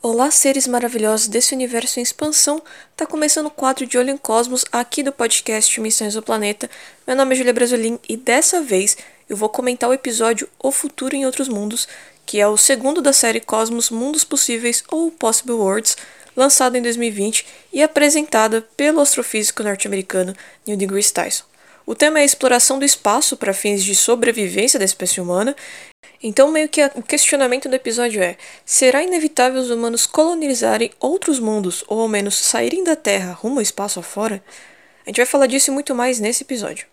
Olá, seres maravilhosos desse universo em expansão. Tá começando o quadro de Olho em Cosmos aqui do podcast Missões do Planeta. Meu nome é Julia Brasolim e dessa vez eu vou comentar o episódio O Futuro em Outros Mundos, que é o segundo da série Cosmos Mundos Possíveis ou Possible Worlds, lançado em 2020 e apresentada pelo astrofísico norte-americano Neil deGrasse Tyson. O tema é a exploração do espaço para fins de sobrevivência da espécie humana então, meio que o questionamento do episódio é: será inevitável os humanos colonizarem outros mundos, ou ao menos saírem da Terra rumo ao espaço afora? A gente vai falar disso e muito mais nesse episódio.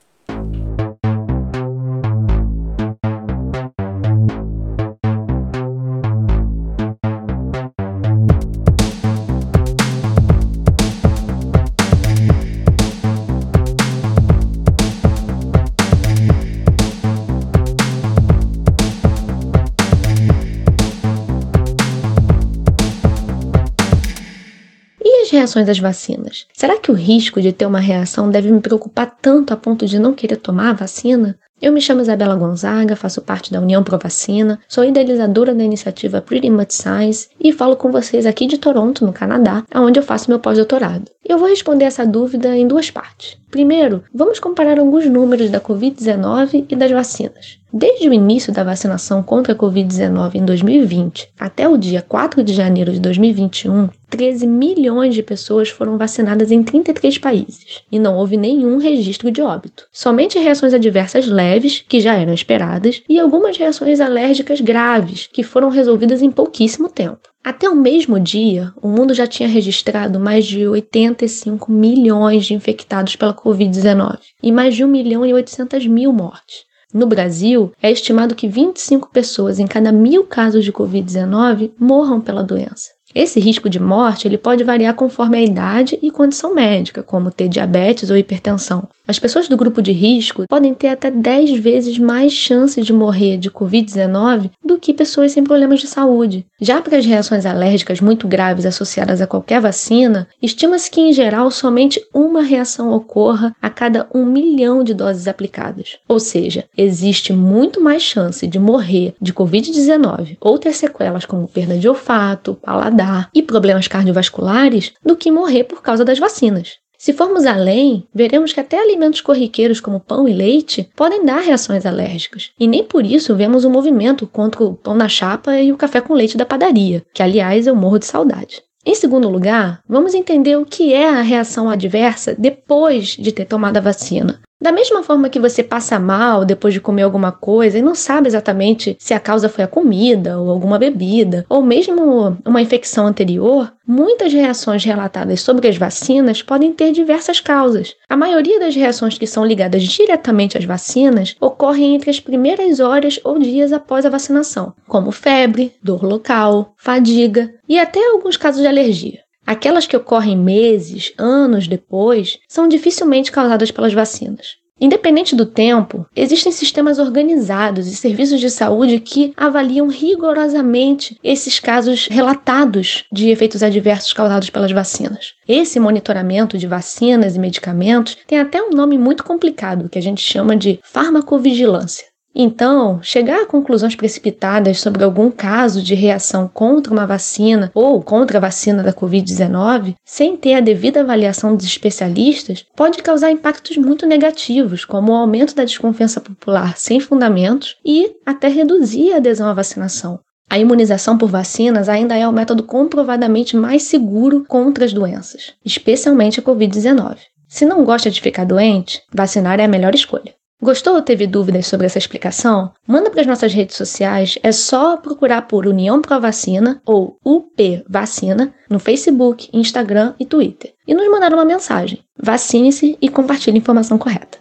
Reações às vacinas. Será que o risco de ter uma reação deve me preocupar tanto a ponto de não querer tomar a vacina? Eu me chamo Isabela Gonzaga, faço parte da União Pro Vacina, sou idealizadora da iniciativa Pretty Much Science e falo com vocês aqui de Toronto, no Canadá, onde eu faço meu pós-doutorado. Eu vou responder essa dúvida em duas partes. Primeiro, vamos comparar alguns números da Covid-19 e das vacinas. Desde o início da vacinação contra a Covid-19 em 2020 até o dia 4 de janeiro de 2021, 13 milhões de pessoas foram vacinadas em 33 países e não houve nenhum registro de óbito. Somente reações adversas leves, que já eram esperadas, e algumas reações alérgicas graves, que foram resolvidas em pouquíssimo tempo. Até o mesmo dia, o mundo já tinha registrado mais de 85 milhões de infectados pela Covid-19 e mais de 1 milhão e 800 mil mortes. No Brasil, é estimado que 25 pessoas em cada mil casos de Covid-19 morram pela doença. Esse risco de morte ele pode variar conforme a idade e condição médica, como ter diabetes ou hipertensão. As pessoas do grupo de risco podem ter até 10 vezes mais chances de morrer de Covid-19 do que pessoas sem problemas de saúde. Já para as reações alérgicas muito graves associadas a qualquer vacina, estima-se que, em geral, somente uma reação ocorra a cada um milhão de doses aplicadas. Ou seja, existe muito mais chance de morrer de Covid-19 ou ter sequelas como perda de olfato, paladar e problemas cardiovasculares do que morrer por causa das vacinas. Se formos além, veremos que até alimentos corriqueiros como pão e leite podem dar reações alérgicas. E nem por isso vemos um movimento contra o pão na chapa e o café com leite da padaria, que aliás eu morro de saudade. Em segundo lugar, vamos entender o que é a reação adversa depois de ter tomado a vacina. Da mesma forma que você passa mal depois de comer alguma coisa e não sabe exatamente se a causa foi a comida ou alguma bebida, ou mesmo uma infecção anterior, muitas reações relatadas sobre as vacinas podem ter diversas causas. A maioria das reações que são ligadas diretamente às vacinas ocorrem entre as primeiras horas ou dias após a vacinação, como febre, dor local, fadiga e até alguns casos de alergia. Aquelas que ocorrem meses, anos depois, são dificilmente causadas pelas vacinas. Independente do tempo, existem sistemas organizados e serviços de saúde que avaliam rigorosamente esses casos relatados de efeitos adversos causados pelas vacinas. Esse monitoramento de vacinas e medicamentos tem até um nome muito complicado que a gente chama de farmacovigilância. Então, chegar a conclusões precipitadas sobre algum caso de reação contra uma vacina ou contra a vacina da Covid-19, sem ter a devida avaliação dos especialistas, pode causar impactos muito negativos, como o aumento da desconfiança popular sem fundamentos e até reduzir a adesão à vacinação. A imunização por vacinas ainda é o método comprovadamente mais seguro contra as doenças, especialmente a Covid-19. Se não gosta de ficar doente, vacinar é a melhor escolha. Gostou ou teve dúvidas sobre essa explicação? Manda para as nossas redes sociais, é só procurar por União Pro Vacina ou UP Vacina no Facebook, Instagram e Twitter e nos mandar uma mensagem. Vacine-se e compartilhe a informação correta.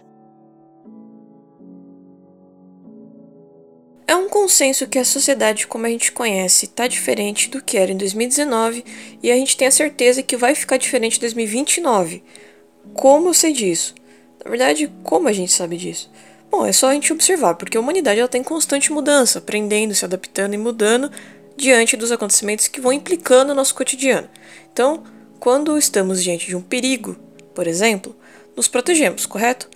É um consenso que a sociedade como a gente conhece está diferente do que era em 2019 e a gente tem a certeza que vai ficar diferente em 2029. Como eu sei disso? Na verdade, como a gente sabe disso? Bom, é só a gente observar, porque a humanidade está em constante mudança, aprendendo, se adaptando e mudando diante dos acontecimentos que vão implicando o nosso cotidiano. Então, quando estamos diante de um perigo, por exemplo, nos protegemos, correto?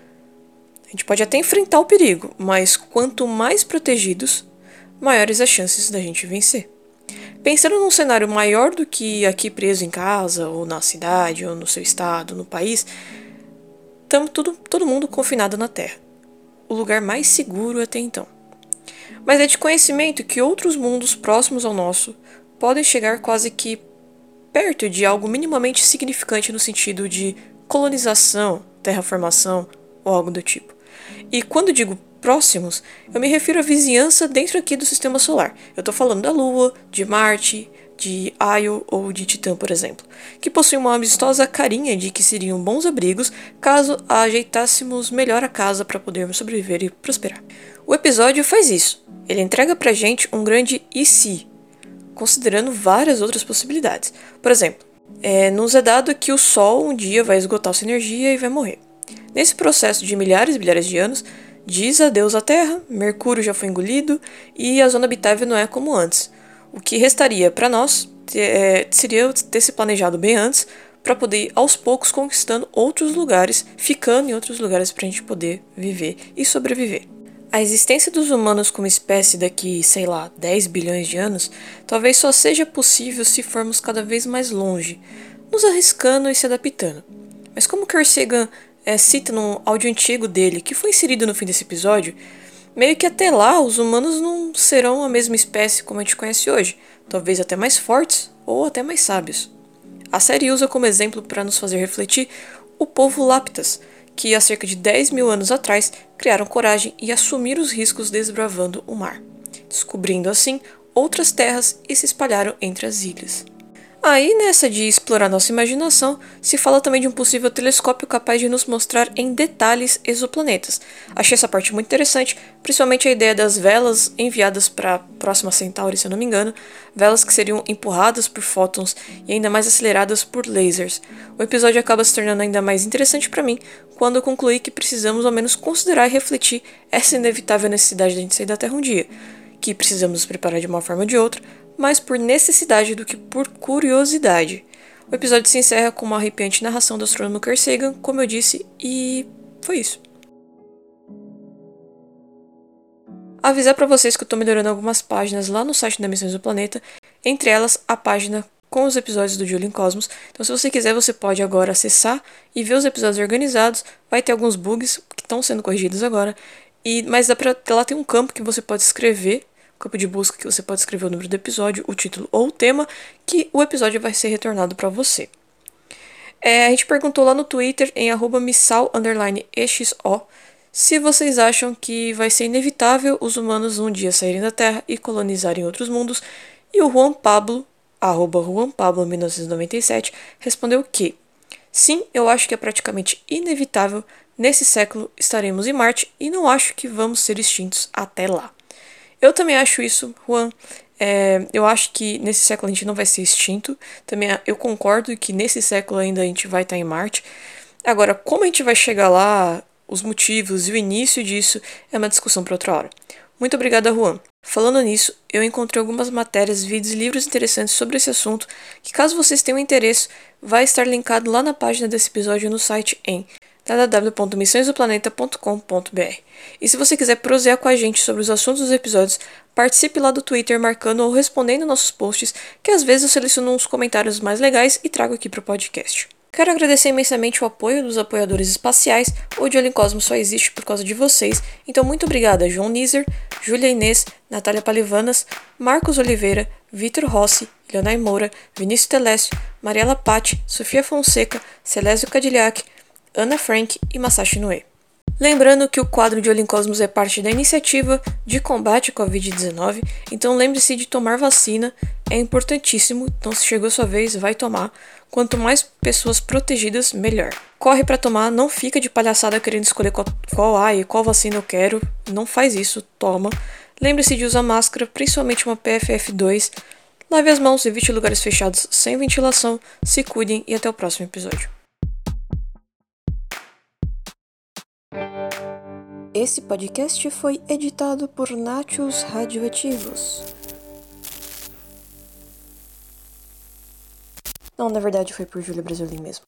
A gente pode até enfrentar o perigo, mas quanto mais protegidos, maiores as chances da gente vencer. Pensando num cenário maior do que aqui preso em casa, ou na cidade, ou no seu estado, no país, estamos tudo, todo mundo confinado na Terra. O lugar mais seguro até então. Mas é de conhecimento que outros mundos próximos ao nosso podem chegar quase que perto de algo minimamente significante no sentido de colonização, terraformação ou algo do tipo. E quando digo próximos, eu me refiro à vizinhança dentro aqui do sistema solar. Eu estou falando da Lua, de Marte, de Io ou de Titã, por exemplo, que possuem uma amistosa carinha de que seriam bons abrigos caso ajeitássemos melhor a casa para podermos sobreviver e prosperar. O episódio faz isso. Ele entrega pra gente um grande e se, considerando várias outras possibilidades. Por exemplo, é, nos é dado que o Sol um dia vai esgotar sua energia e vai morrer. Nesse processo de milhares e milhares de anos, diz adeus à Terra, Mercúrio já foi engolido e a zona habitável não é como antes. O que restaria para nós é, seria ter se planejado bem antes para poder ir aos poucos conquistando outros lugares, ficando em outros lugares para a gente poder viver e sobreviver. A existência dos humanos como espécie daqui, sei lá, 10 bilhões de anos, talvez só seja possível se formos cada vez mais longe, nos arriscando e se adaptando. Mas como Carl Sagan é, cita num áudio antigo dele, que foi inserido no fim desse episódio, meio que até lá os humanos não serão a mesma espécie como a gente conhece hoje, talvez até mais fortes ou até mais sábios. A série usa como exemplo para nos fazer refletir o povo Laptas, que há cerca de 10 mil anos atrás criaram coragem e assumiram os riscos desbravando o mar, descobrindo assim outras terras e se espalharam entre as ilhas. Aí, nessa de explorar nossa imaginação, se fala também de um possível telescópio capaz de nos mostrar em detalhes exoplanetas. Achei essa parte muito interessante, principalmente a ideia das velas enviadas para a próxima Centauri, se eu não me engano, velas que seriam empurradas por fótons e ainda mais aceleradas por lasers. O episódio acaba se tornando ainda mais interessante para mim quando eu concluí que precisamos ao menos considerar e refletir essa inevitável necessidade de a gente sair da Terra um dia, que precisamos nos preparar de uma forma ou de outra mais por necessidade do que por curiosidade. O episódio se encerra com uma arrepiante narração do astrônomo Carl Sagan, como eu disse, e foi isso. Avisar para vocês que eu estou melhorando algumas páginas lá no site da Missões do Planeta, entre elas a página com os episódios do Julian Cosmos. Então, se você quiser, você pode agora acessar e ver os episódios organizados. Vai ter alguns bugs que estão sendo corrigidos agora. E, mas dá pra, lá tem um campo que você pode escrever campo de busca que você pode escrever o número do episódio, o título ou o tema, que o episódio vai ser retornado para você. É, a gente perguntou lá no Twitter, em missal_exo, se vocês acham que vai ser inevitável os humanos um dia saírem da Terra e colonizarem outros mundos, e o Juan Pablo, arroba Juan Pablo 1997, respondeu que sim, eu acho que é praticamente inevitável, nesse século estaremos em Marte e não acho que vamos ser extintos até lá. Eu também acho isso, Juan. É, eu acho que nesse século a gente não vai ser extinto. Também eu concordo que nesse século ainda a gente vai estar em Marte. Agora, como a gente vai chegar lá, os motivos e o início disso é uma discussão para outra hora. Muito obrigada, Juan. Falando nisso, eu encontrei algumas matérias, vídeos e livros interessantes sobre esse assunto, que caso vocês tenham interesse, vai estar linkado lá na página desse episódio no site em www.missõesdoplaneta.com.br. E se você quiser prosear com a gente sobre os assuntos dos episódios, participe lá do Twitter marcando ou respondendo nossos posts, que às vezes eu seleciono uns comentários mais legais e trago aqui para o podcast. Quero agradecer imensamente o apoio dos apoiadores espaciais. O Jolin Cosmos só existe por causa de vocês. Então, muito obrigada, João Nizer, Júlia Inês, Natália Palivanas, Marcos Oliveira, Vitor Rossi, Leonai Moura, Vinícius Telésio, Mariela Patti, Sofia Fonseca, Celésio Cadillac, Ana Frank e Masashi Noe. Lembrando que o quadro de Olincosmos é parte da iniciativa de combate à Covid-19, então lembre-se de tomar vacina, é importantíssimo, então se chegou a sua vez, vai tomar. Quanto mais pessoas protegidas, melhor. Corre para tomar, não fica de palhaçada querendo escolher qual, qual ah, e qual vacina eu quero, não faz isso, toma. Lembre-se de usar máscara, principalmente uma PFF2. Lave as mãos, evite lugares fechados sem ventilação, se cuidem e até o próximo episódio. Esse podcast foi editado por Nachos Radioativos. Não, na verdade foi por Júlia Brasilin mesmo.